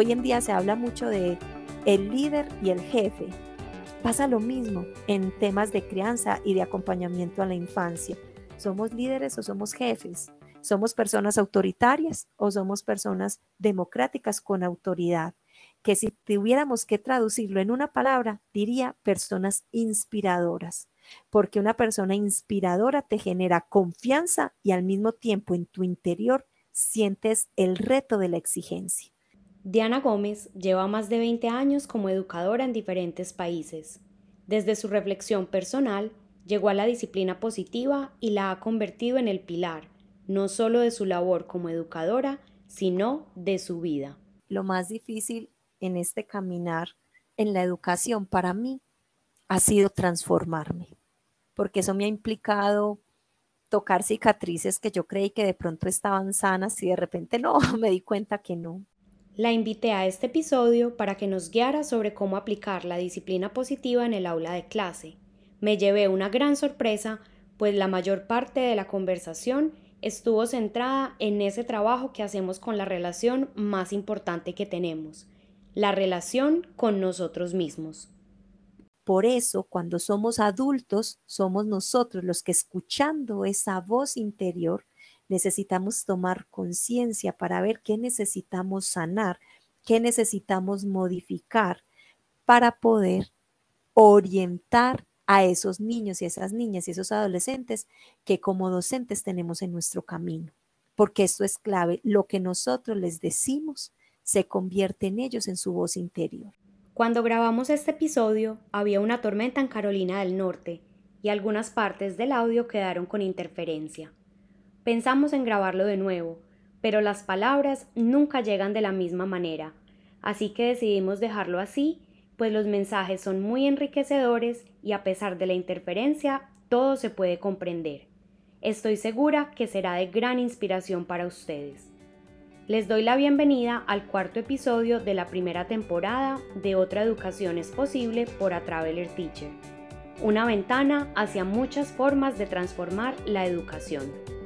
Hoy en día se habla mucho de el líder y el jefe. Pasa lo mismo en temas de crianza y de acompañamiento a la infancia. ¿Somos líderes o somos jefes? ¿Somos personas autoritarias o somos personas democráticas con autoridad? Que si tuviéramos que traducirlo en una palabra, diría personas inspiradoras, porque una persona inspiradora te genera confianza y al mismo tiempo en tu interior sientes el reto de la exigencia. Diana Gómez lleva más de 20 años como educadora en diferentes países. Desde su reflexión personal, llegó a la disciplina positiva y la ha convertido en el pilar, no solo de su labor como educadora, sino de su vida. Lo más difícil en este caminar en la educación para mí ha sido transformarme, porque eso me ha implicado tocar cicatrices que yo creí que de pronto estaban sanas y de repente no, me di cuenta que no. La invité a este episodio para que nos guiara sobre cómo aplicar la disciplina positiva en el aula de clase. Me llevé una gran sorpresa, pues la mayor parte de la conversación estuvo centrada en ese trabajo que hacemos con la relación más importante que tenemos, la relación con nosotros mismos. Por eso, cuando somos adultos, somos nosotros los que escuchando esa voz interior necesitamos tomar conciencia para ver qué necesitamos sanar, qué necesitamos modificar para poder orientar a esos niños y esas niñas y esos adolescentes que como docentes tenemos en nuestro camino. Porque esto es clave, lo que nosotros les decimos se convierte en ellos en su voz interior. Cuando grabamos este episodio había una tormenta en Carolina del Norte y algunas partes del audio quedaron con interferencia. Pensamos en grabarlo de nuevo, pero las palabras nunca llegan de la misma manera, así que decidimos dejarlo así, pues los mensajes son muy enriquecedores y a pesar de la interferencia, todo se puede comprender. Estoy segura que será de gran inspiración para ustedes. Les doy la bienvenida al cuarto episodio de la primera temporada de Otra Educación es Posible por A Traveler Teacher, una ventana hacia muchas formas de transformar la educación.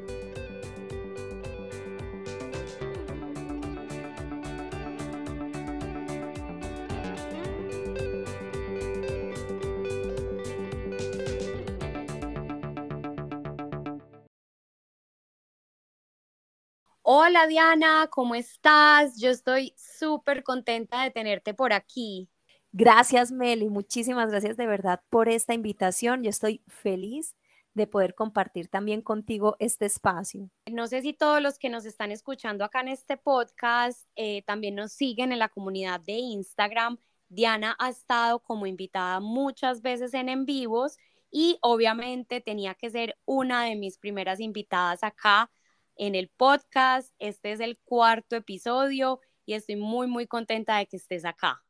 Hola Diana, ¿cómo estás? Yo estoy súper contenta de tenerte por aquí. Gracias Meli, muchísimas gracias de verdad por esta invitación. Yo estoy feliz de poder compartir también contigo este espacio. No sé si todos los que nos están escuchando acá en este podcast eh, también nos siguen en la comunidad de Instagram. Diana ha estado como invitada muchas veces en en vivos y obviamente tenía que ser una de mis primeras invitadas acá en el podcast. Este es el cuarto episodio y estoy muy, muy contenta de que estés acá.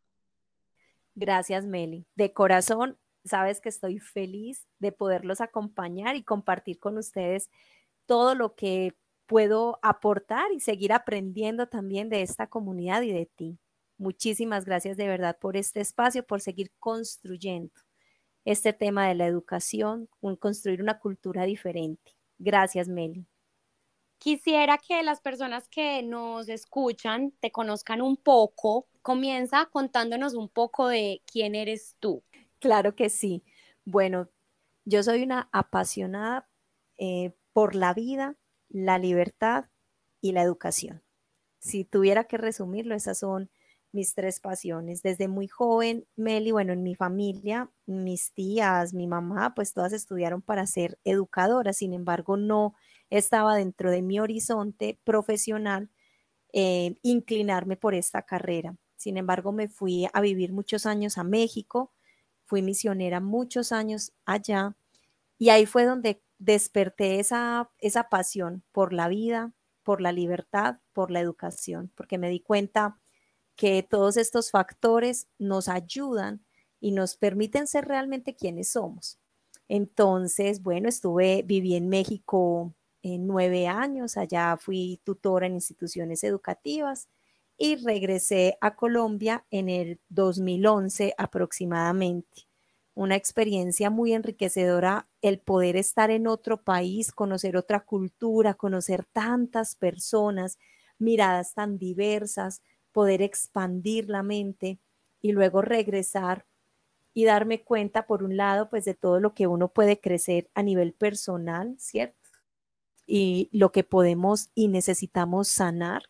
Gracias, Meli. De corazón, sabes que estoy feliz de poderlos acompañar y compartir con ustedes todo lo que puedo aportar y seguir aprendiendo también de esta comunidad y de ti. Muchísimas gracias de verdad por este espacio, por seguir construyendo este tema de la educación, construir una cultura diferente. Gracias, Meli. Quisiera que las personas que nos escuchan te conozcan un poco. Comienza contándonos un poco de quién eres tú. Claro que sí. Bueno, yo soy una apasionada eh, por la vida, la libertad y la educación. Si tuviera que resumirlo, esas son mis tres pasiones. Desde muy joven, Meli, bueno, en mi familia, mis tías, mi mamá, pues todas estudiaron para ser educadoras, sin embargo, no estaba dentro de mi horizonte profesional eh, inclinarme por esta carrera. Sin embargo, me fui a vivir muchos años a México, fui misionera muchos años allá y ahí fue donde desperté esa, esa pasión por la vida, por la libertad, por la educación, porque me di cuenta que todos estos factores nos ayudan y nos permiten ser realmente quienes somos. Entonces, bueno, estuve, viví en México en nueve años, allá fui tutora en instituciones educativas y regresé a Colombia en el 2011 aproximadamente. Una experiencia muy enriquecedora el poder estar en otro país, conocer otra cultura, conocer tantas personas, miradas tan diversas, poder expandir la mente y luego regresar y darme cuenta, por un lado, pues de todo lo que uno puede crecer a nivel personal, ¿cierto? Y lo que podemos y necesitamos sanar.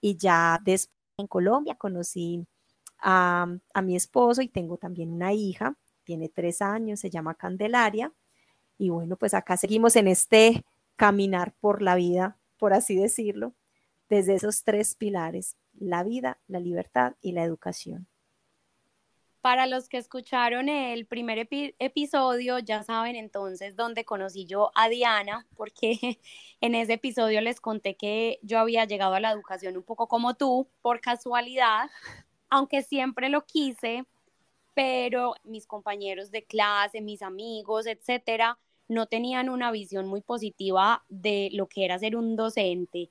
Y ya después en Colombia conocí a, a mi esposo y tengo también una hija, tiene tres años, se llama Candelaria. Y bueno, pues acá seguimos en este caminar por la vida, por así decirlo, desde esos tres pilares, la vida, la libertad y la educación. Para los que escucharon el primer episodio, ya saben entonces dónde conocí yo a Diana, porque en ese episodio les conté que yo había llegado a la educación un poco como tú, por casualidad, aunque siempre lo quise, pero mis compañeros de clase, mis amigos, etcétera, no tenían una visión muy positiva de lo que era ser un docente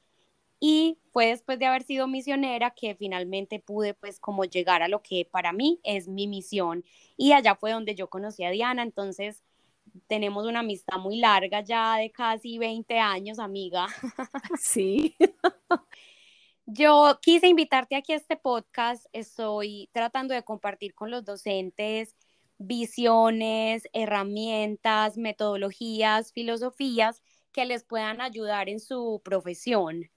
y fue después de haber sido misionera que finalmente pude pues como llegar a lo que para mí es mi misión y allá fue donde yo conocí a Diana, entonces tenemos una amistad muy larga ya de casi 20 años, amiga. Sí. Yo quise invitarte aquí a este podcast, estoy tratando de compartir con los docentes visiones, herramientas, metodologías, filosofías que les puedan ayudar en su profesión.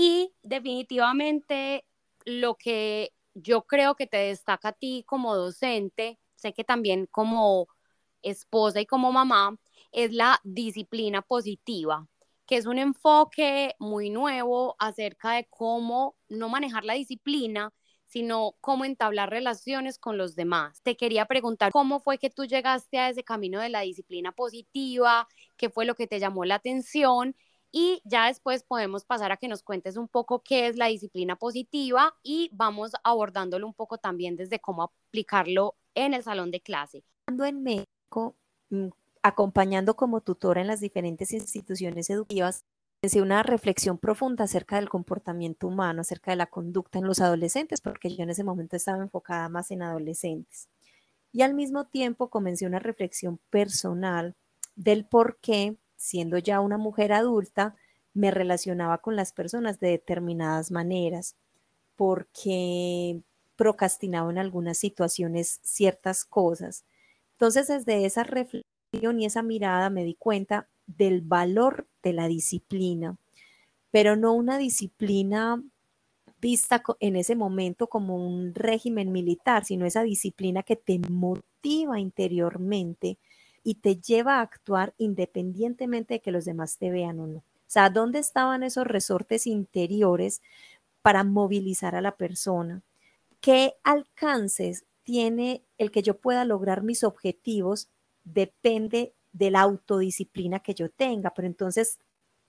Y definitivamente lo que yo creo que te destaca a ti como docente, sé que también como esposa y como mamá, es la disciplina positiva, que es un enfoque muy nuevo acerca de cómo no manejar la disciplina, sino cómo entablar relaciones con los demás. Te quería preguntar cómo fue que tú llegaste a ese camino de la disciplina positiva, qué fue lo que te llamó la atención y ya después podemos pasar a que nos cuentes un poco qué es la disciplina positiva y vamos abordándolo un poco también desde cómo aplicarlo en el salón de clase. Cuando en México, mm, acompañando como tutora en las diferentes instituciones educativas, hice una reflexión profunda acerca del comportamiento humano, acerca de la conducta en los adolescentes, porque yo en ese momento estaba enfocada más en adolescentes. Y al mismo tiempo comencé una reflexión personal del por qué siendo ya una mujer adulta, me relacionaba con las personas de determinadas maneras, porque procrastinaba en algunas situaciones ciertas cosas. Entonces, desde esa reflexión y esa mirada me di cuenta del valor de la disciplina, pero no una disciplina vista en ese momento como un régimen militar, sino esa disciplina que te motiva interiormente y te lleva a actuar independientemente de que los demás te vean o no. O sea, ¿dónde estaban esos resortes interiores para movilizar a la persona? ¿Qué alcances tiene el que yo pueda lograr mis objetivos? Depende de la autodisciplina que yo tenga, pero entonces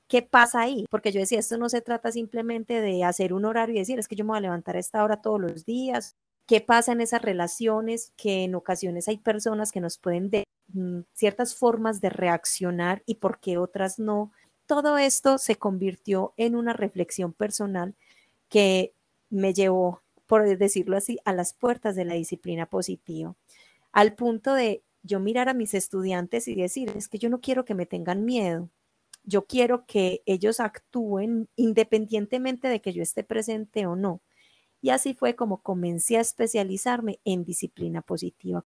¿qué pasa ahí? Porque yo decía, esto no se trata simplemente de hacer un horario y decir, es que yo me voy a levantar a esta hora todos los días. ¿Qué pasa en esas relaciones? Que en ocasiones hay personas que nos pueden ciertas formas de reaccionar y por qué otras no. Todo esto se convirtió en una reflexión personal que me llevó, por decirlo así, a las puertas de la disciplina positiva, al punto de yo mirar a mis estudiantes y decir, es que yo no quiero que me tengan miedo, yo quiero que ellos actúen independientemente de que yo esté presente o no. Y así fue como comencé a especializarme en disciplina positiva.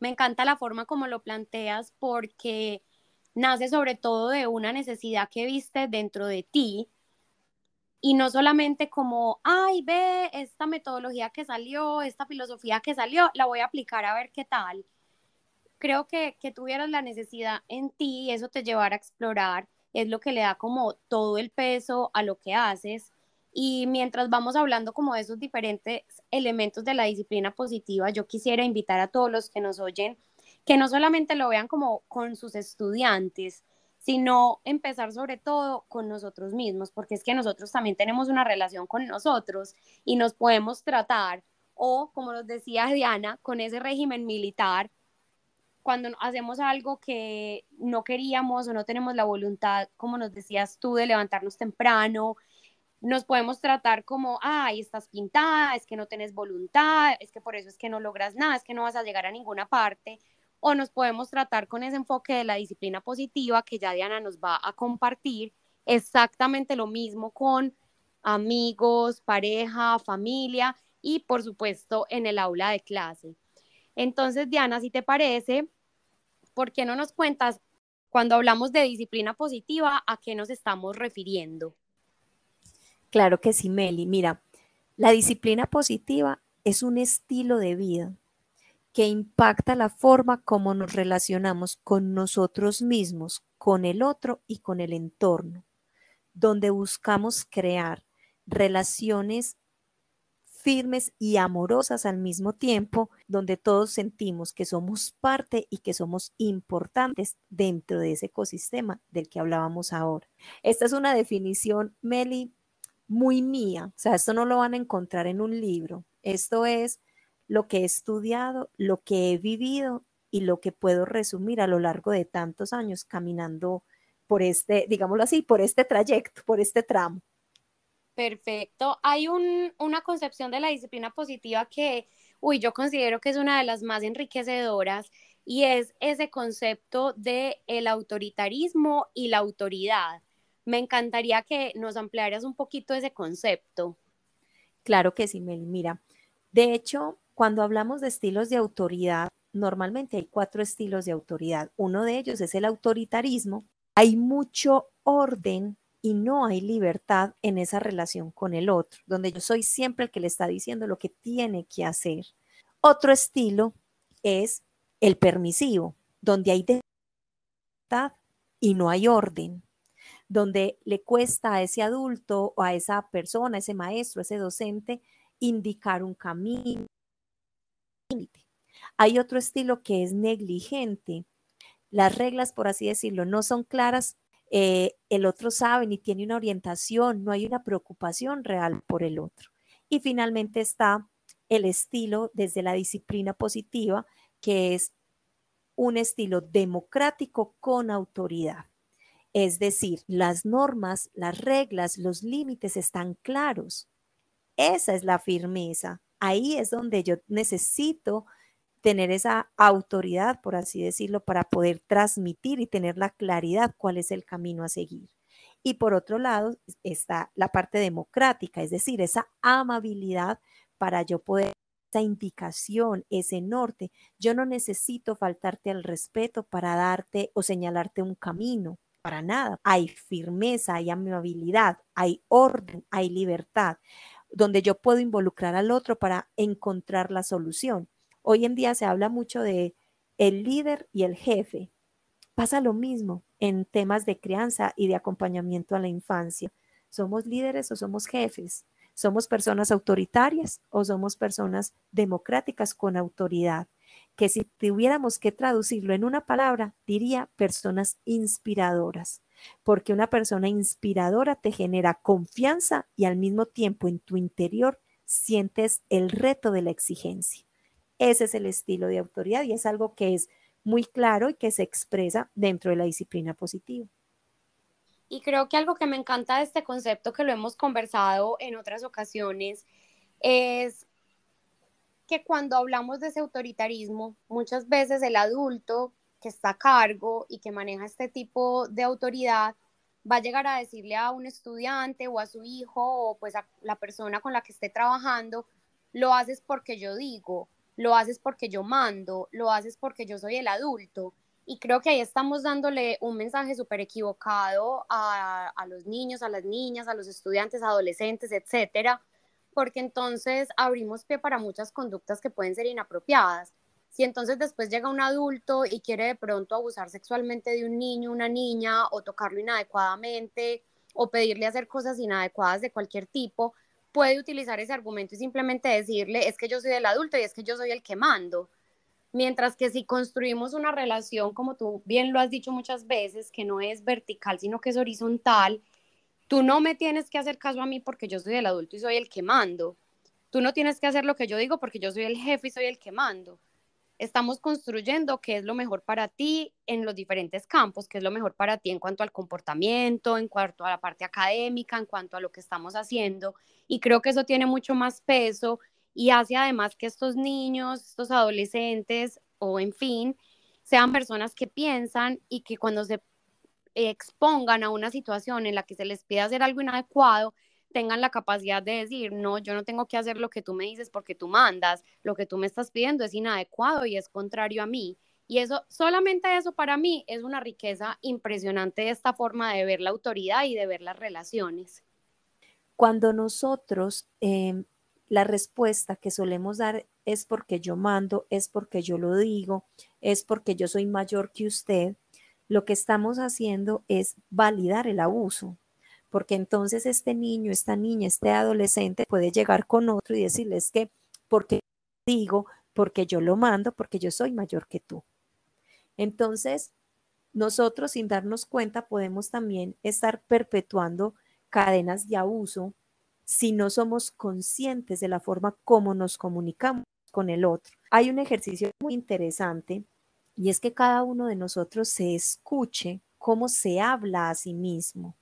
Me encanta la forma como lo planteas porque nace sobre todo de una necesidad que viste dentro de ti y no solamente como, ay, ve esta metodología que salió, esta filosofía que salió, la voy a aplicar a ver qué tal. Creo que, que tuvieras la necesidad en ti, eso te llevará a explorar, es lo que le da como todo el peso a lo que haces y mientras vamos hablando como de esos diferentes elementos de la disciplina positiva, yo quisiera invitar a todos los que nos oyen que no solamente lo vean como con sus estudiantes, sino empezar sobre todo con nosotros mismos, porque es que nosotros también tenemos una relación con nosotros y nos podemos tratar, o como nos decía Diana, con ese régimen militar, cuando hacemos algo que no queríamos o no tenemos la voluntad, como nos decías tú, de levantarnos temprano, nos podemos tratar como, ay, estás pintada, es que no tienes voluntad, es que por eso es que no logras nada, es que no vas a llegar a ninguna parte, o nos podemos tratar con ese enfoque de la disciplina positiva que ya Diana nos va a compartir, exactamente lo mismo con, amigos, pareja, familia y por supuesto en el aula de clase. Entonces, Diana, si te parece, ¿por qué no nos cuentas cuando hablamos de disciplina positiva, a qué nos estamos refiriendo? Claro que sí, Meli. Mira, la disciplina positiva es un estilo de vida que impacta la forma como nos relacionamos con nosotros mismos, con el otro y con el entorno, donde buscamos crear relaciones firmes y amorosas al mismo tiempo, donde todos sentimos que somos parte y que somos importantes dentro de ese ecosistema del que hablábamos ahora. Esta es una definición, Meli, muy mía, o sea, esto no lo van a encontrar en un libro, esto es lo que he estudiado, lo que he vivido y lo que puedo resumir a lo largo de tantos años caminando por este, digámoslo así, por este trayecto, por este tramo. Perfecto. Hay una concepción de la disciplina positiva que, uy, yo considero que es una de las más enriquecedoras y es ese concepto de el autoritarismo y la autoridad. Me encantaría que nos ampliaras un poquito ese concepto. Claro que sí, Meli. Mira, de hecho, cuando hablamos de estilos de autoridad, normalmente hay cuatro estilos de autoridad. Uno de ellos es el autoritarismo. Hay mucho orden y no hay libertad en esa relación con el otro, donde yo soy siempre el que le está diciendo lo que tiene que hacer. Otro estilo es el permisivo, donde hay libertad y no hay orden, donde le cuesta a ese adulto o a esa persona, a ese maestro, a ese docente, indicar un camino. Hay otro estilo que es negligente. Las reglas, por así decirlo, no son claras eh, el otro sabe ni tiene una orientación, no hay una preocupación real por el otro. Y finalmente está el estilo desde la disciplina positiva, que es un estilo democrático con autoridad. Es decir, las normas, las reglas, los límites están claros. Esa es la firmeza. Ahí es donde yo necesito tener esa autoridad, por así decirlo, para poder transmitir y tener la claridad cuál es el camino a seguir. Y por otro lado está la parte democrática, es decir, esa amabilidad para yo poder esa indicación, ese norte. Yo no necesito faltarte al respeto para darte o señalarte un camino, para nada. Hay firmeza, hay amabilidad, hay orden, hay libertad, donde yo puedo involucrar al otro para encontrar la solución. Hoy en día se habla mucho de el líder y el jefe. Pasa lo mismo en temas de crianza y de acompañamiento a la infancia. ¿Somos líderes o somos jefes? ¿Somos personas autoritarias o somos personas democráticas con autoridad? Que si tuviéramos que traducirlo en una palabra, diría personas inspiradoras, porque una persona inspiradora te genera confianza y al mismo tiempo en tu interior sientes el reto de la exigencia. Ese es el estilo de autoridad y es algo que es muy claro y que se expresa dentro de la disciplina positiva. Y creo que algo que me encanta de este concepto, que lo hemos conversado en otras ocasiones, es que cuando hablamos de ese autoritarismo, muchas veces el adulto que está a cargo y que maneja este tipo de autoridad va a llegar a decirle a un estudiante o a su hijo o pues a la persona con la que esté trabajando, lo haces porque yo digo, lo haces porque yo mando, lo haces porque yo soy el adulto. Y creo que ahí estamos dándole un mensaje súper equivocado a, a, los niños, a las niñas, a los estudiantes, adolescentes, etcétera, porque entonces abrimos pie para muchas conductas que pueden ser inapropiadas. Si entonces después llega un adulto y quiere de pronto abusar sexualmente de un niño, una niña, o tocarlo inadecuadamente, o pedirle hacer cosas inadecuadas de cualquier tipo, puede utilizar ese argumento y simplemente decirle, es que yo soy el adulto y es que yo soy el que mando. Mientras que si construimos una relación, como tú bien lo has dicho muchas veces, que no es vertical, sino que es horizontal, tú no me tienes que hacer caso a mí porque yo soy el adulto y soy el que mando. Tú no tienes que hacer lo que yo digo porque yo soy el jefe y soy el que mando estamos construyendo qué es lo mejor para ti en los diferentes campos, qué es lo mejor para ti en cuanto al comportamiento, en cuanto a la parte académica, en cuanto a lo que estamos haciendo. Y creo que eso tiene mucho más peso y hace además que estos niños, estos adolescentes o en fin, sean personas que piensan y que cuando se expongan a una situación en la que se les pide hacer algo inadecuado, tengan la capacidad de decir, no, yo no tengo que hacer lo que tú me dices porque tú mandas, lo que tú me estás pidiendo es inadecuado y es contrario a mí. Y eso, solamente eso para mí es una riqueza impresionante de esta forma de ver la autoridad y de ver las relaciones. Cuando nosotros, em, la respuesta que solemos dar es porque yo mando, es porque yo lo digo, es porque yo soy mayor que usted, lo que estamos haciendo es validar el abuso, porque entonces este niño, esta niña, este adolescente puede llegar con otro y decirles que porque digo, porque yo lo mando, porque yo soy mayor que tú. Entonces, nosotros sin darnos cuenta podemos también estar perpetuando cadenas de abuso si no somos conscientes de la forma como nos comunicamos con el otro. Hay un ejercicio muy interesante y es que cada uno de nosotros se escuche cómo se habla a sí mismo.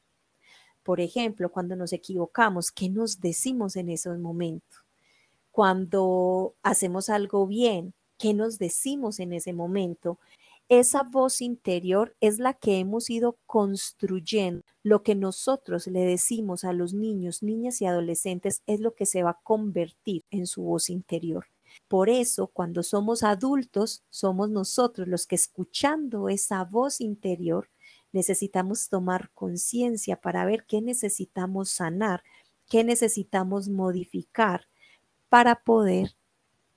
Por ejemplo, cuando nos equivocamos, ¿qué nos decimos en esos momentos? Cuando hacemos algo bien, ¿qué nos decimos en ese momento? esa voz interior es la que hemos ido construyendo. Lo que nosotros le decimos a los niños, niñas y adolescentes es lo que se va a convertir en su voz interior. Por eso, cuando somos adultos, somos nosotros los que escuchando esa voz interior, necesitamos tomar conciencia para ver qué necesitamos sanar, qué necesitamos modificar para poder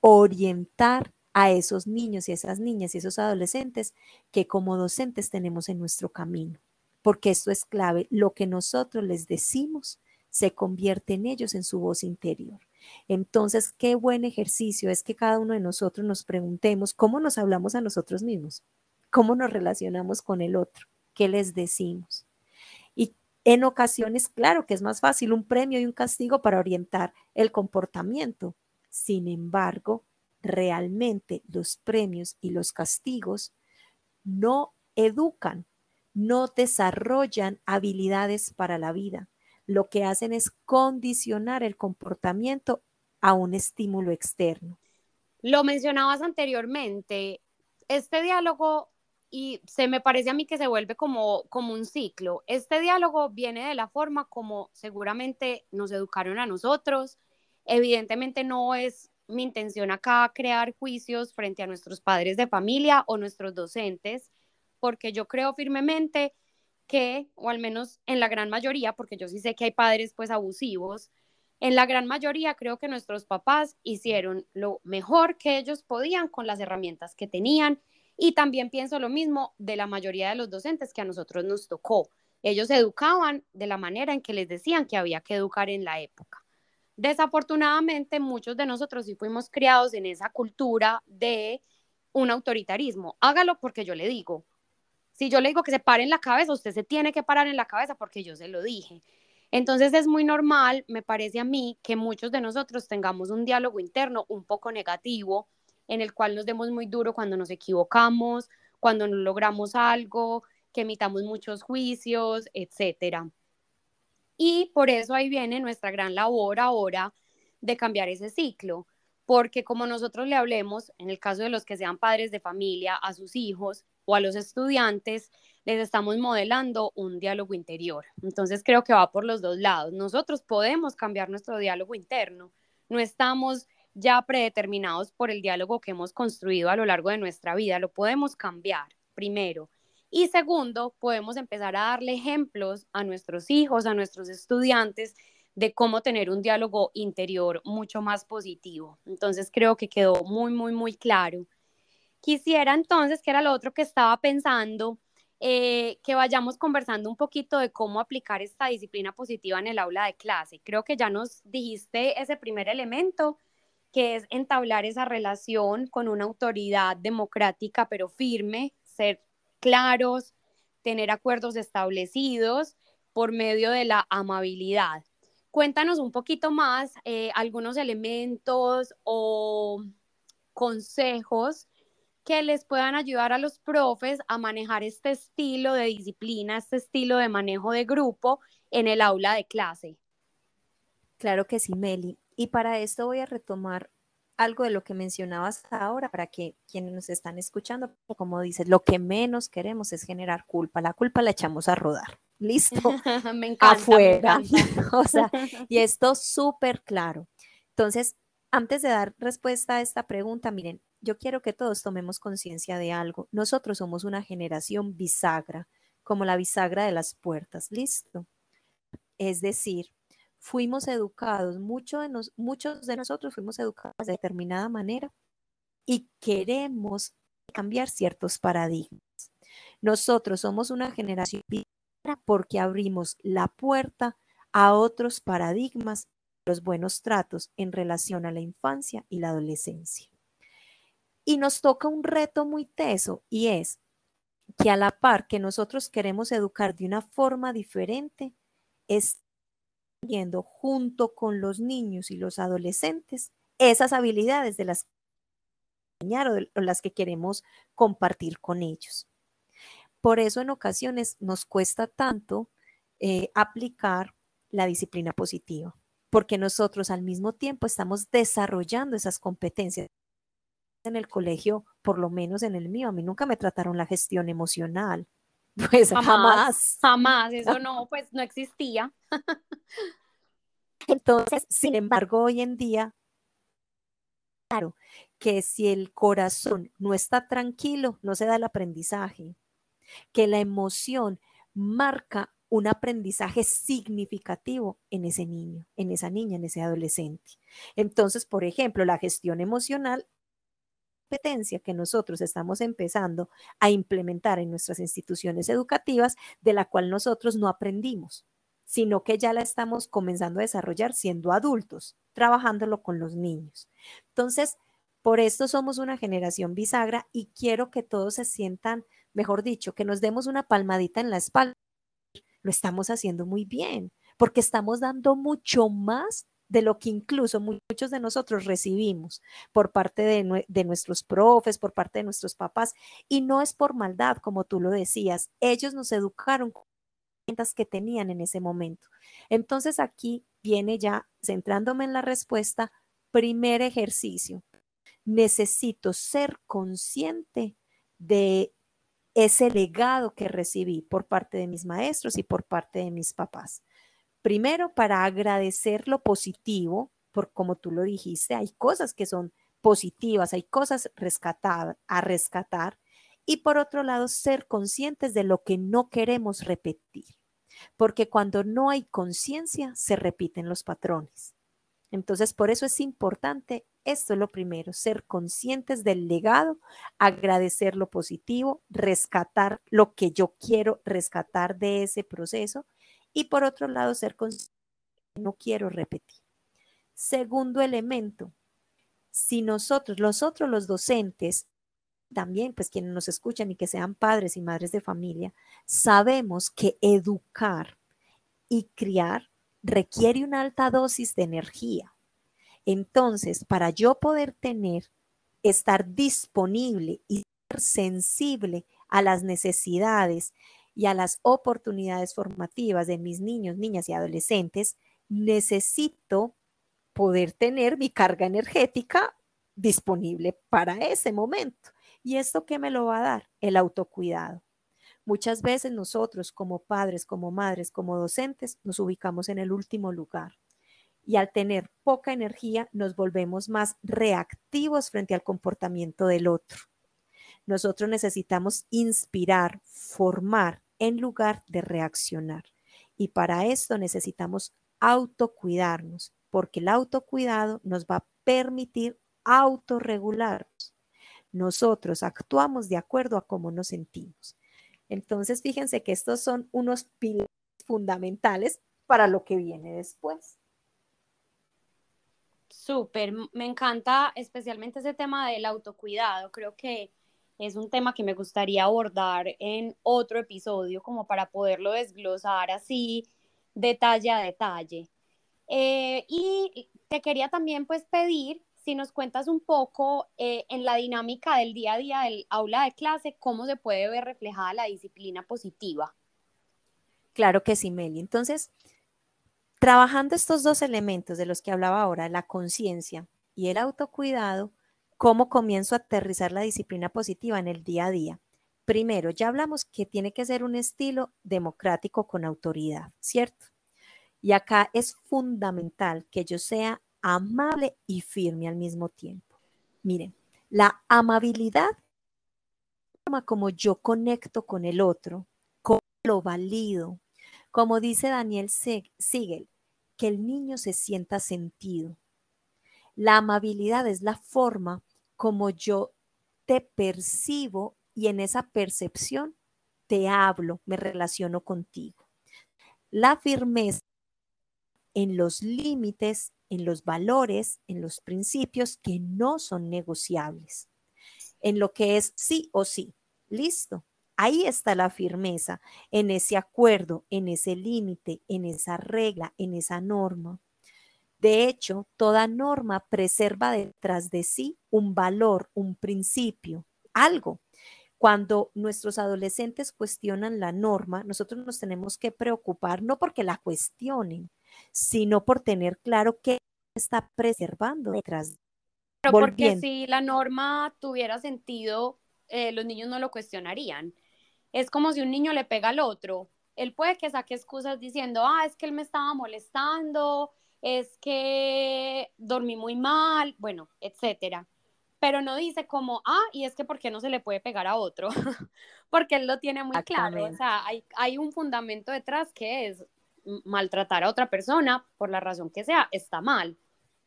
orientar a esos niños y esas niñas y esos adolescentes que como docentes tenemos en nuestro camino. Porque esto es clave. Lo que nosotros les decimos se convierte en ellos en su voz interior. Entonces, qué buen ejercicio es que cada uno de nosotros nos preguntemos cómo nos hablamos a nosotros mismos, cómo nos relacionamos con el otro, qué les decimos. Y en ocasiones, claro que es más fácil un premio y un castigo para orientar el comportamiento. Sin embargo, realmente los premios y los castigos no educan, no desarrollan habilidades para la vida. Lo que hacen es condicionar el comportamiento a un estímulo externo. Lo mencionabas anteriormente, este diálogo, y se me parece a mí que se vuelve como, como un ciclo, este diálogo viene de la forma como seguramente nos educaron a nosotros, evidentemente no es mi intención acá crear juicios frente a nuestros padres de familia o nuestros docentes, porque yo creo firmemente que, o al menos en la gran mayoría, porque yo sí sé que hay padres pues abusivos, en la gran mayoría creo que nuestros papás hicieron lo mejor que ellos podían con las herramientas que tenían y también pienso lo mismo de la mayoría de los docentes que a nosotros nos tocó. Ellos educaban de la manera en que les decían que había que educar en la época. Desafortunadamente, muchos de nosotros sí fuimos criados en esa cultura de un autoritarismo. Hágalo porque yo le digo. Si yo le digo que se pare en la cabeza, usted se tiene que parar en la cabeza porque yo se lo dije. Entonces es muy normal, me parece a mí, que muchos de nosotros tengamos un diálogo interno un poco negativo, en el cual nos demos muy duro cuando nos equivocamos, cuando no logramos algo, que emitamos muchos juicios, etcétera. Y por eso ahí viene nuestra gran labor ahora de cambiar ese ciclo, porque como nosotros le hablemos, en el caso de los que sean padres de familia, a sus hijos o a los estudiantes, les estamos modelando un diálogo interior. Entonces creo que va por los dos lados. Nosotros podemos cambiar nuestro diálogo interno, no estamos ya predeterminados por el diálogo que hemos construido a lo largo de nuestra vida, lo podemos cambiar primero. Y segundo, podemos empezar a darle ejemplos a nuestros hijos, a nuestros estudiantes, de cómo tener un diálogo interior mucho más positivo. Entonces creo que quedó muy, muy, muy claro. Quisiera entonces, que era lo otro que estaba pensando, eh, que vayamos conversando un poquito de cómo aplicar esta disciplina positiva en el aula de clase. Creo que ya nos dijiste ese primer elemento, que es entablar esa relación con una autoridad democrática pero firme, ser claros, tener acuerdos establecidos por medio de la amabilidad. Cuéntanos un poquito más eh, algunos elementos o consejos que les puedan ayudar a los profes a manejar este estilo de disciplina, este estilo de manejo de grupo en el aula de clase. Claro que sí, Meli. Y para esto voy a retomar algo de lo que mencionabas ahora para que quienes nos están escuchando, como dices, lo que menos queremos es generar culpa. La culpa la echamos a rodar. Listo, me encanta, afuera. o sea, y esto súper claro. Entonces, antes de dar respuesta a esta pregunta, miren, yo quiero que todos tomemos conciencia de algo. Nosotros somos una generación bisagra, como la bisagra de las puertas, listo. Es decir, fuimos educados, mucho de muchos de nosotros fuimos educados de determinada manera y queremos cambiar ciertos paradigmas. Nosotros somos una generación porque abrimos la puerta a otros paradigmas, los buenos tratos en relación a la infancia y la adolescencia. Y nos toca un reto muy teso y es que a la par que nosotros queremos educar de una forma diferente, es viendo junto con los niños y los adolescentes esas habilidades de las o las que queremos compartir con ellos. Por eso en ocasiones nos cuesta tanto eh, aplicar la disciplina positiva, porque nosotros al mismo tiempo estamos desarrollando esas competencias. En el colegio, por lo menos en el mío, a mí nunca me trataron la gestión emocional. Pues jamás. Jamás, eso no, pues no existía. Entonces, sin embargo, hoy en día, claro, que si el corazón no está tranquilo, no se da el aprendizaje, que la emoción marca un aprendizaje significativo en ese niño, en esa niña, en ese adolescente. Entonces, por ejemplo, la gestión emocional competencia que nosotros estamos empezando a implementar en nuestras instituciones educativas, de la cual nosotros no aprendimos, sino que ya la estamos comenzando a desarrollar siendo adultos, trabajándolo con los niños. Entonces, por esto somos una generación bisagra y quiero que todos se sientan, mejor dicho, que nos demos una palmadita en la espalda. Lo estamos haciendo muy bien, porque estamos dando mucho más de lo que incluso muchos de nosotros recibimos por parte de, nuestros profes, por parte de nuestros papás. Y no es por maldad, como tú lo decías. Ellos nos educaron con las que tenían en ese momento. Entonces aquí viene ya, centrándome en la respuesta, primer ejercicio necesito ser consciente de ese legado que recibí por parte de mis maestros y por parte de mis papás. Primero, para agradecer lo positivo, por como tú lo dijiste, hay cosas que son positivas, hay cosas rescatar, a rescatar. Y por otro lado, ser conscientes de lo que no queremos repetir. Porque cuando no hay conciencia, se repiten los patrones. Entonces, por eso es importante esto es lo primero, ser conscientes del legado, agradecer lo positivo, rescatar lo que yo quiero rescatar de ese proceso y por otro lado, ser consciente, no quiero repetir. Segundo elemento, si nosotros, los otros, los docentes, también pues quienes nos escuchan y que sean padres y madres de familia, sabemos que educar y criar requiere una alta dosis de energía entonces, para yo poder tener, estar disponible y ser sensible a las necesidades y a las oportunidades formativas de mis niños, niñas y adolescentes, necesito poder tener mi carga energética disponible para ese momento. ¿Y esto qué me lo va a dar? El autocuidado. Muchas veces nosotros como padres, como madres, como docentes, nos ubicamos en el último lugar y al tener poca energía nos volvemos más reactivos frente al comportamiento del otro. Nosotros necesitamos inspirar, formar en lugar de reaccionar. Y para esto necesitamos autocuidarnos, porque el autocuidado nos va a permitir autorregularnos. Nosotros actuamos de acuerdo a cómo nos sentimos. Entonces, fíjense que estos son unos pilares fundamentales para lo que viene después. Súper, me encanta especialmente ese tema del autocuidado. Creo que es un tema que me gustaría abordar en otro episodio como para poderlo desglosar así detalle a detalle. Eh, y te quería también pues pedir si nos cuentas un poco eh, en la dinámica del día a día del aula de clase, cómo se puede ver reflejada la disciplina positiva. Claro que sí, Meli. Entonces, Trabajando estos dos elementos de los que hablaba ahora, la conciencia y el autocuidado, ¿cómo comienzo a aterrizar la disciplina positiva en el día a día? Primero, ya hablamos que tiene que ser un estilo democrático con autoridad, ¿cierto? Y acá es fundamental que yo sea amable y firme al mismo tiempo. Miren, la amabilidad, como yo conecto con el otro, como lo valido, como dice Daniel Siegel, que el niño se sienta sentido. La amabilidad es la forma como yo te percibo y en esa percepción te hablo, me relaciono contigo. La firmeza en los límites, en los valores, en los principios que no son negociables, en lo que es sí o sí. Listo. Ahí está la firmeza, en ese acuerdo, en ese límite, en esa regla, en esa norma. De hecho, toda norma preserva detrás de sí un valor, un principio, algo. Cuando nuestros adolescentes cuestionan la norma, nosotros nos tenemos que preocupar no porque la cuestionen, sino por tener claro qué está preservando detrás. Pero porque si la norma tuviera sentido, eh, los niños no lo cuestionarían. Es como si un niño le pega al otro. Él puede que saque excusas diciendo, ah, es que él me estaba molestando, es que dormí muy mal, bueno, etcétera pero no dice como, ah, y es que ¿por qué no se le puede pegar a otro? Porque él lo tiene muy claro, o sea, hay, hay un fundamento detrás que es maltratar a otra persona, por la razón que sea, está mal.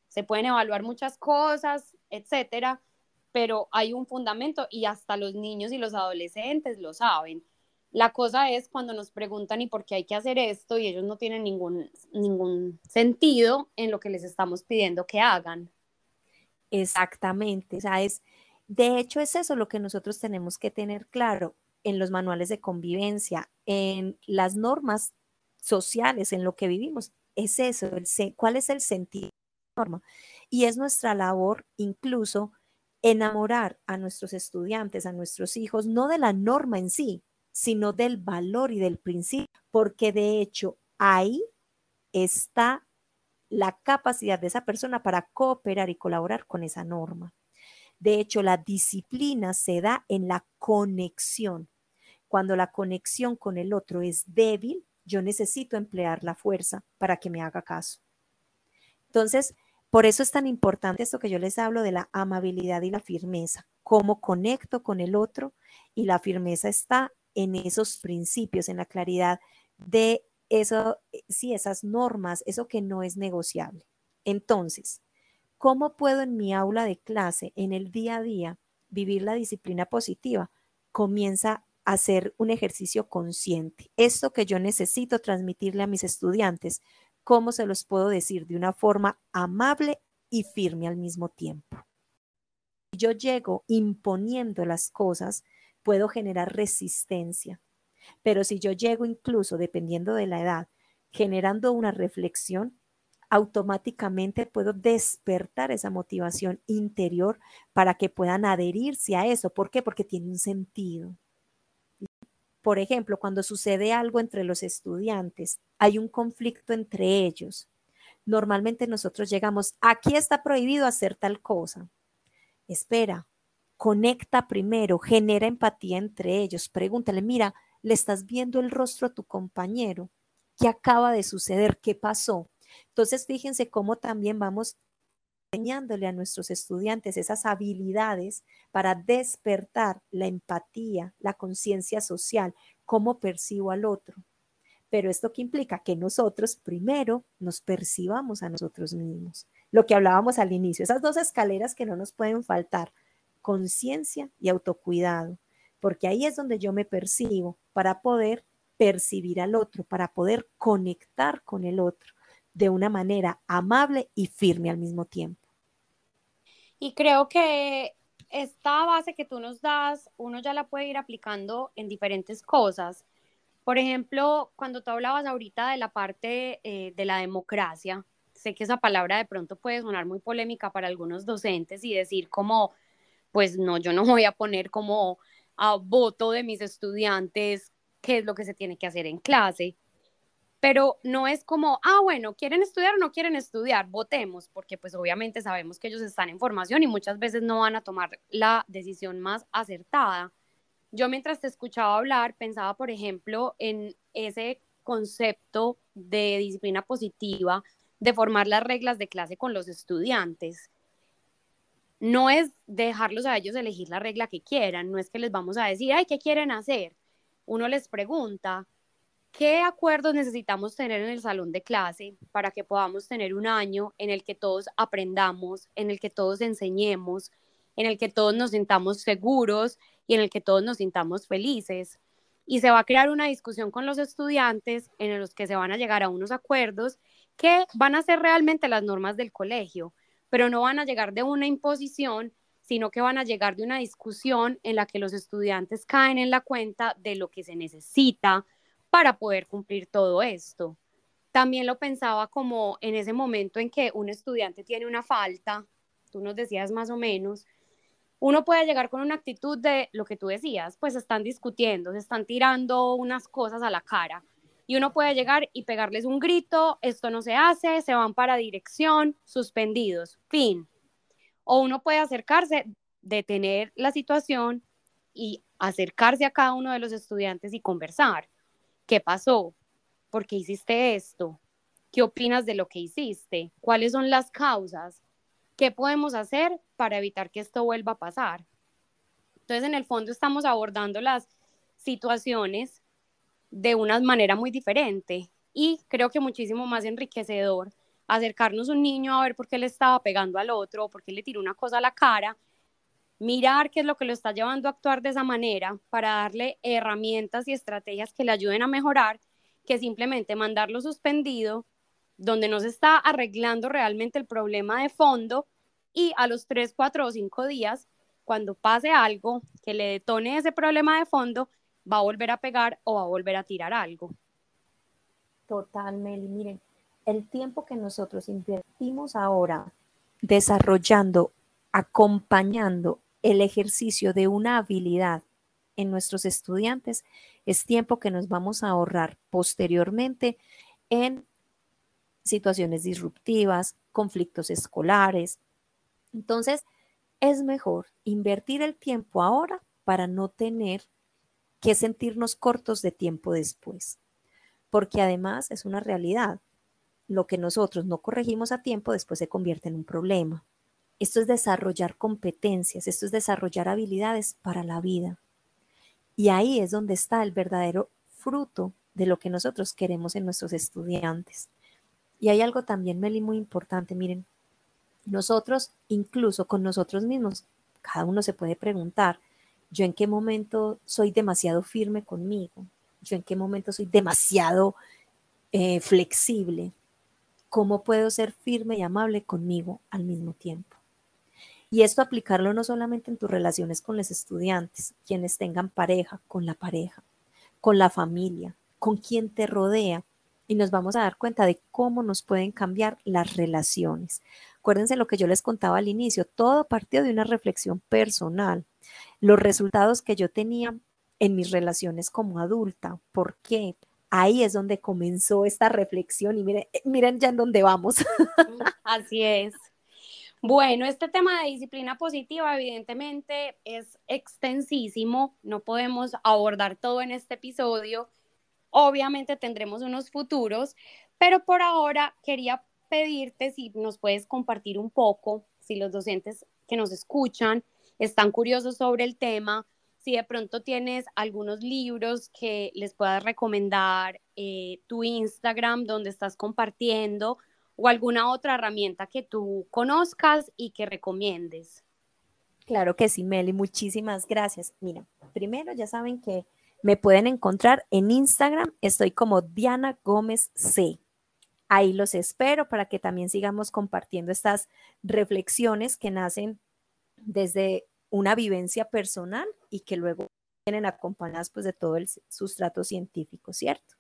Se pueden evaluar muchas cosas, etcétera, pero hay un fundamento y hasta los niños y los adolescentes lo saben. La cosa es cuando nos preguntan y por qué hay que hacer esto y ellos no tienen ningún, ningún sentido en lo que les estamos pidiendo que hagan. Exactamente, o sea, de hecho es eso lo que nosotros tenemos que tener claro en los manuales de convivencia, en las normas sociales, en lo que vivimos, es eso, el, cuál es el sentido de la norma. Y es nuestra labor incluso enamorar a nuestros estudiantes, a nuestros hijos, no de la norma en sí, sino del valor y del principio, porque de hecho ahí está la capacidad de esa persona para cooperar y colaborar con esa norma. De hecho, la disciplina se da en la conexión. Cuando la conexión con el otro es débil, yo necesito emplear la fuerza para que me haga caso. Entonces, por eso es tan importante esto que yo les hablo de la amabilidad y la firmeza, cómo conecto con el otro y la firmeza está en esos principios, en la claridad de eso, eh, sí, esas normas, eso que no es negociable. Entonces, ¿cómo puedo en mi aula de clase, en el día a día, vivir la disciplina positiva? Comienza a hacer un ejercicio consciente. Esto que yo necesito transmitirle a mis estudiantes, ¿cómo se los puedo decir de una forma amable y firme al mismo tiempo? Yo llego imponiendo las cosas, puedo generar resistencia pero si yo llego incluso, dependiendo de la edad, generando una reflexión, automáticamente puedo despertar esa motivación interior para que puedan adherirse a eso. ¿Por qué? Porque tiene un sentido. Por ejemplo, cuando sucede algo entre los estudiantes, hay un conflicto entre ellos. Normalmente nosotros llegamos, aquí está prohibido hacer tal cosa. Espera, conecta primero, genera empatía entre ellos, pregúntale, mira, le estás viendo el rostro a tu compañero. ¿Qué acaba de suceder? ¿Qué pasó? Entonces, fíjense cómo también vamos enseñándole a nuestros estudiantes esas habilidades para despertar la empatía, la conciencia social, cómo percibo al otro. Pero esto que implica que nosotros primero nos percibamos a nosotros mismos. Lo que hablábamos al inicio, esas dos escaleras que no nos pueden faltar, conciencia y autocuidado porque ahí es donde yo me percibo para poder percibir al otro, para poder conectar con el otro de una manera amable y firme al mismo tiempo. Y creo que esta base que tú nos das, uno ya la puede ir aplicando en diferentes cosas. Por ejemplo, cuando tú hablabas ahorita de la parte eh, de la democracia, sé que esa palabra de pronto puede sonar muy polémica para algunos docentes y decir como, pues no, yo no voy a poner como a voto de mis estudiantes qué es lo que se tiene que hacer en clase. Pero no es como, ah, bueno, ¿quieren estudiar o no quieren estudiar? Votemos, porque pues obviamente sabemos que ellos están en formación y muchas veces no van a tomar la decisión más acertada. yo mientras te escuchaba hablar pensaba, por ejemplo, en ese concepto de disciplina positiva, de formar las reglas de clase con los estudiantes. No es dejarlos a ellos elegir la regla que quieran, no es que les vamos a decir, ay, ¿qué quieren hacer? Uno les pregunta, ¿qué acuerdos necesitamos tener en el salón de clase para que podamos tener un año en el que todos aprendamos, en el que todos enseñemos, en el que todos nos sintamos seguros y en el que todos nos sintamos felices? Y se va a crear una discusión con los estudiantes en los que se van a llegar a unos acuerdos que van a ser realmente las normas del colegio, pero no van a llegar de una imposición, sino que van a llegar de una discusión en la que los estudiantes caen en la cuenta de lo que se necesita para poder cumplir todo esto. También lo pensaba como en ese momento en que un estudiante tiene una falta, tú nos decías más o menos, uno puede llegar con una actitud de lo que tú decías, pues están discutiendo, se están tirando unas cosas a la cara. Y uno puede llegar y pegarles un grito, esto no se hace, se van para dirección, suspendidos, fin. O uno puede acercarse, detener la situación y acercarse a cada uno de los estudiantes y conversar. ¿Qué pasó? ¿Por qué hiciste esto? ¿Qué opinas de lo que hiciste? ¿Cuáles son las causas? ¿Qué podemos hacer para evitar que esto vuelva a pasar? Entonces, en el fondo estamos abordando las situaciones de una manera muy diferente y creo que muchísimo más enriquecedor acercarnos a un niño a ver por qué le estaba pegando al otro, por qué le tiró una cosa a la cara, mirar qué es lo que lo está llevando a actuar de esa manera para darle herramientas y estrategias que le ayuden a mejorar, que simplemente mandarlo suspendido, donde no se está arreglando realmente el problema de fondo y a los 3, 4 o 5 días, cuando pase algo que le detone ese problema de fondo, va a volver a pegar o va a volver a tirar algo. Totalmente, miren, el tiempo que nosotros invertimos ahora desarrollando, acompañando el ejercicio de una habilidad en nuestros estudiantes es tiempo que nos vamos a ahorrar posteriormente en situaciones disruptivas, conflictos escolares. Entonces, es mejor invertir el tiempo ahora para no tener que sentirnos cortos de tiempo después. Porque además es una realidad. Lo que nosotros no corregimos a tiempo después se convierte en un problema. Esto es desarrollar competencias, esto es desarrollar habilidades para la vida. Y ahí es donde está el verdadero fruto de lo que nosotros queremos en nuestros estudiantes. Y hay algo también, Meli, muy importante. Miren, nosotros, incluso con nosotros mismos, cada uno se puede preguntar, yo en qué momento soy demasiado firme conmigo, yo en qué momento soy demasiado eh, flexible, cómo puedo ser firme y amable conmigo al mismo tiempo. Y esto aplicarlo no solamente en tus relaciones con los estudiantes, quienes tengan pareja, con la pareja, con la familia, con quien te rodea. Y nos vamos a dar cuenta de cómo nos pueden cambiar las relaciones. Acuérdense lo que yo les contaba al inicio, todo partió de una reflexión personal. Los resultados que yo tenía en mis relaciones como adulta. ¿Por qué? Ahí es donde comenzó esta reflexión y miren, miren ya en dónde vamos. Así es. Bueno, este tema de disciplina positiva evidentemente es extensísimo, no podemos abordar todo en este episodio, obviamente tendremos unos futuros, pero por ahora quería pedirte si nos puedes compartir un poco, si los docentes que nos escuchan están curiosos sobre el tema, si de pronto tienes algunos libros que les puedas recomendar, eh, tu Instagram donde estás compartiendo o alguna otra herramienta que tú conozcas y que recomiendes. Claro que sí, Meli, muchísimas gracias. Mira, primero ya saben que me pueden encontrar en Instagram, estoy como Diana Gómez C. Ahí los espero para que también sigamos compartiendo estas reflexiones que nacen desde una vivencia personal y que luego vienen acompañadas pues de todo el sustrato científico, ¿cierto?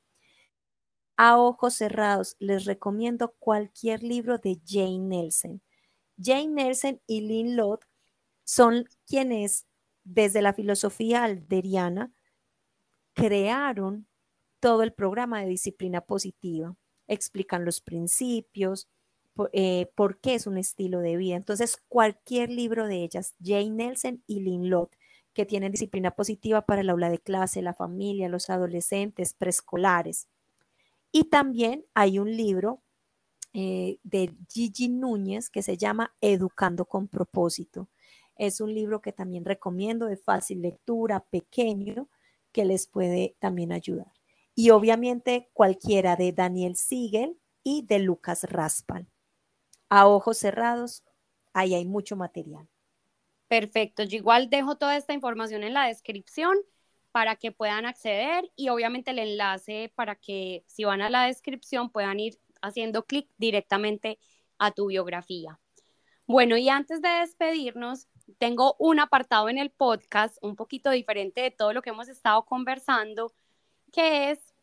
A ojos cerrados, les recomiendo cualquier libro de Jane Nelson. Jane Nelson y Lynn Lott son quienes, desde la filosofía alderiana, crearon todo el programa de disciplina positiva. Explican los principios, eh, por, qué es un estilo de vida. Entonces, cualquier libro de ellas, Jane Nelson y Lynn Lott, que tienen disciplina positiva para el aula de clase, la familia, los adolescentes, preescolares. Y también hay un libro eh, de Gigi Núñez que se llama Educando con propósito. Es un libro que también recomiendo de fácil lectura, pequeño, que les puede también ayudar. Y obviamente cualquiera de Daniel Siegel y de Lucas Raspal. A ojos cerrados, ahí hay mucho material. Perfecto, yo igual dejo toda esta información en la descripción para que puedan acceder y obviamente el enlace para que si van a la descripción puedan ir haciendo clic directamente a tu biografía. Bueno, y antes de despedirnos, tengo un apartado en el podcast un poquito diferente de todo lo que hemos estado conversando, que es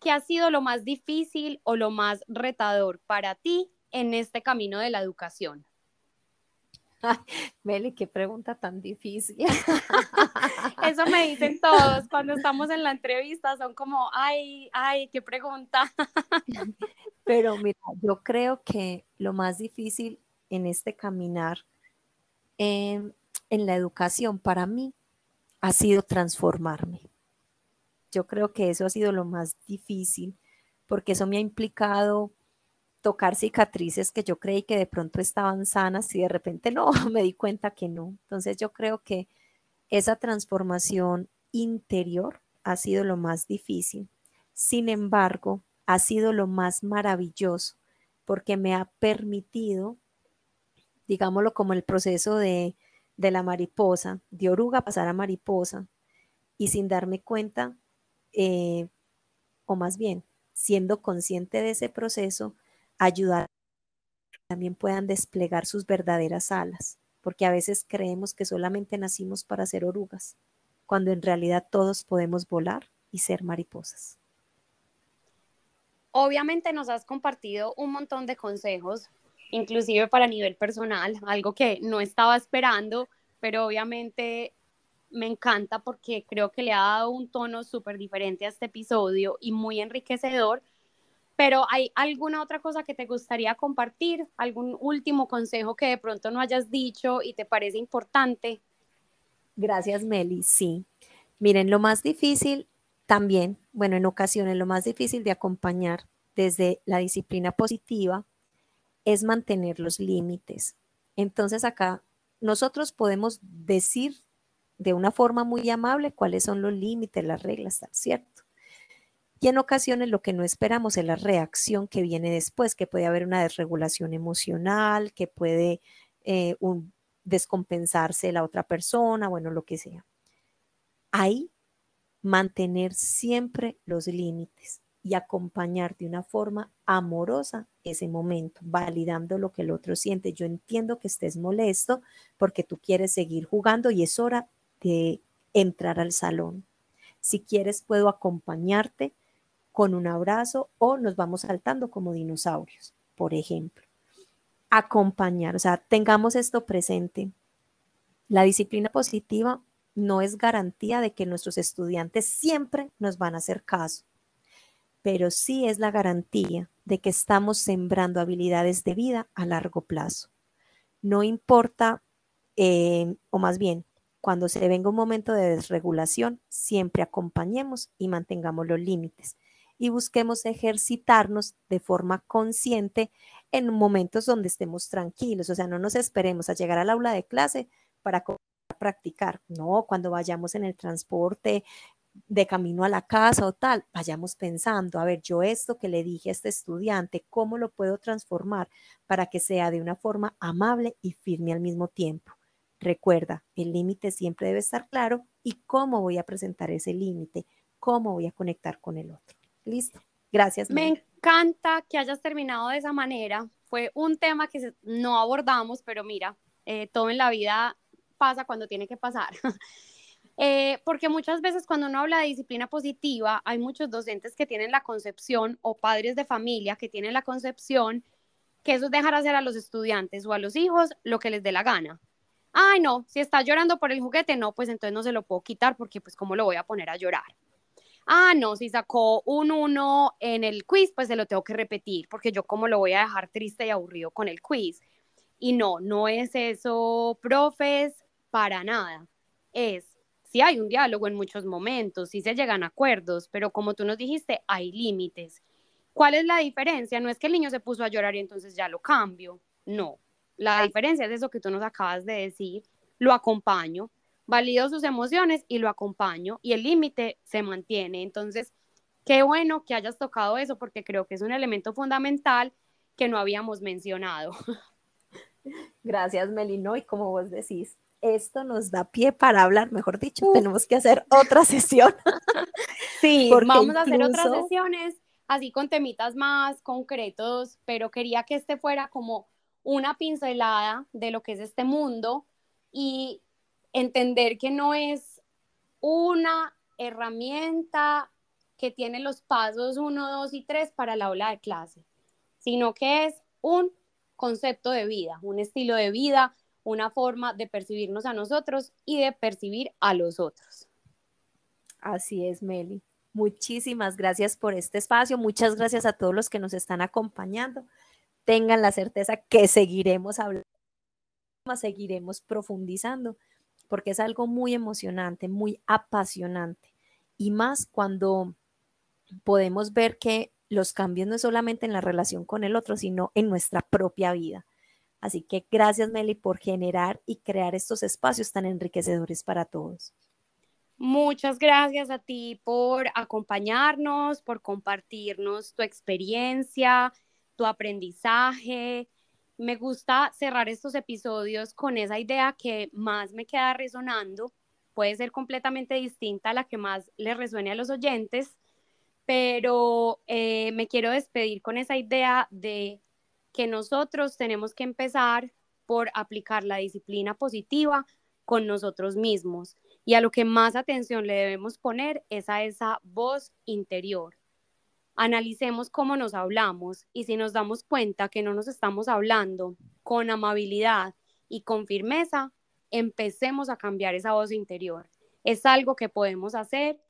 ¿qué ha sido lo más difícil o lo más retador para ti en este camino de la educación? Meli, qué pregunta tan difícil. Eso me dicen todos cuando estamos en la entrevista, son como, ay, ay, qué pregunta. Pero mira, yo creo que lo más difícil en este caminar en, en la educación para mí ha sido transformarme. Yo creo que eso ha sido lo más difícil porque eso me ha implicado tocar cicatrices que yo creí que de pronto estaban sanas y de repente no, me di cuenta que no. Entonces yo creo que esa transformación interior ha sido lo más difícil. Sin embargo, ha sido lo más maravilloso porque me ha permitido, digámoslo como el proceso de, de la mariposa, de oruga pasar a mariposa, y sin darme cuenta, eh, o más bien, siendo consciente de ese proceso, ayudar a que también puedan desplegar sus verdaderas alas, porque a veces creemos que solamente nacimos para ser orugas, cuando en realidad todos podemos volar y ser mariposas. Obviamente nos has compartido un montón de consejos, inclusive para nivel personal, algo que no estaba esperando, pero obviamente me encanta porque creo que le ha dado un tono súper diferente a este episodio y muy enriquecedor pero ¿hay alguna otra cosa que te gustaría compartir? ¿Algún último consejo que de pronto no hayas dicho y te parece importante? Gracias, Meli. Sí. Miren, lo más difícil también, bueno, en ocasiones lo más difícil de acompañar desde la disciplina positiva es mantener los límites. Entonces acá nosotros podemos decir de una forma muy amable cuáles son los límites, las reglas, ¿cierto? Y en ocasiones lo que no esperamos es la reacción que viene después, que puede haber una desregulación emocional, que puede eh, descompensarse la otra persona, bueno, lo que sea. Ahí mantener siempre los límites y acompañar de una forma amorosa ese momento, validando lo que el otro siente. Yo entiendo que estés molesto porque tú quieres seguir jugando y es hora de entrar al salón. Si quieres, puedo acompañarte con un abrazo o nos vamos saltando como dinosaurios, por ejemplo. Acompañar, o sea, tengamos esto presente. La disciplina positiva no es garantía de que nuestros estudiantes siempre nos van a hacer caso, pero sí es la garantía de que estamos sembrando habilidades de vida a largo plazo. No importa, eh, o más bien, cuando se venga un momento de desregulación, siempre acompañemos y mantengamos los límites y busquemos ejercitarnos de forma consciente en momentos donde estemos tranquilos. O sea, no nos esperemos a llegar al aula de clase para practicar. No, cuando vayamos en el transporte de camino a la casa o tal, vayamos pensando, a ver, yo esto que le dije a este estudiante, ¿cómo lo puedo transformar para que sea de una forma amable y firme al mismo tiempo? Recuerda, el límite siempre debe estar claro y cómo voy a presentar ese límite, cómo voy a conectar con el otro. Listo. Gracias. Me encanta que hayas terminado de esa manera. Fue un tema que no abordamos, pero mira, eh, todo en la vida pasa cuando tiene que pasar. Eh, porque muchas veces cuando uno habla de disciplina positiva, hay muchos docentes que tienen la concepción o padres de familia que tienen la concepción que eso es dejar hacer a los estudiantes o a los hijos lo que les dé la gana. Ay, no, si está llorando por el juguete, no, pues entonces no se lo puedo quitar porque pues cómo lo voy a poner a llorar ah, no, si sacó un 1 en el quiz, pues se lo tengo que repetir, porque yo como lo voy a dejar triste y aburrido con el quiz. Y no, no es eso, profes, para nada. es, si hay un diálogo en muchos momentos, si se llegan a acuerdos, pero como tú nos dijiste, hay límites. ¿Cuál es la diferencia? No es que el niño se puso a llorar y entonces ya lo cambio. No. La diferencia es eso que tú nos acabas de decir. Lo acompaño, valido sus emociones y lo acompaño y el límite se mantiene. Entonces, qué bueno que hayas tocado eso porque creo que es un elemento fundamental que no habíamos mencionado. Gracias, Melino. Y como vos decís, esto nos da pie para hablar, mejor dicho, tenemos que hacer otra sesión. Sí, vamos a hacer otras sesiones así con temitas más concretos, pero quería que este fuera como una pincelada de lo que es este mundo y entender que no es una herramienta que tiene los pasos 1, 2 y 3 para la aula de clase, sino que es un concepto de vida, un estilo de vida, una forma de percibirnos a nosotros y de percibir a los otros. Así es, Meli. Muchísimas gracias por este espacio. Muchas gracias a todos los que nos están acompañando. Tengan la certeza que seguiremos hablando, seguiremos profundizando, porque es algo muy emocionante, muy apasionante. Y más cuando podemos ver que los cambios no es solamente en la relación con el otro, sino en nuestra propia vida. Así que gracias, Meli, por generar y crear estos espacios tan enriquecedores para todos. Muchas gracias a ti por acompañarnos, por compartirnos tu experiencia, tu aprendizaje. Me gusta cerrar estos episodios con esa idea que más me queda resonando. Puede ser completamente distinta a la que más le resuene a los oyentes, pero eh, me quiero despedir con esa idea de que nosotros tenemos que empezar por aplicar la disciplina positiva con nosotros mismos y a lo que más atención le debemos poner es a esa voz interior. Analicemos cómo nos hablamos y si nos damos cuenta que no nos estamos hablando con amabilidad y con firmeza, empecemos a cambiar esa voz interior. Es algo que podemos hacer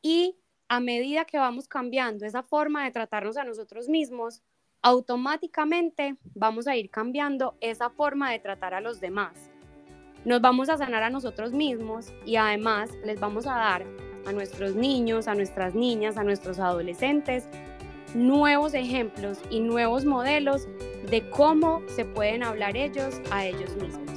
y a medida que vamos cambiando esa forma de tratarnos a nosotros mismos, automáticamente vamos a ir cambiando esa forma de tratar a los demás nos vamos a sanar a nosotros mismos y además les vamos a dar a nuestros niños, a nuestras niñas, a nuestros adolescentes nuevos ejemplos y nuevos modelos de cómo se pueden hablar ellos a ellos mismos.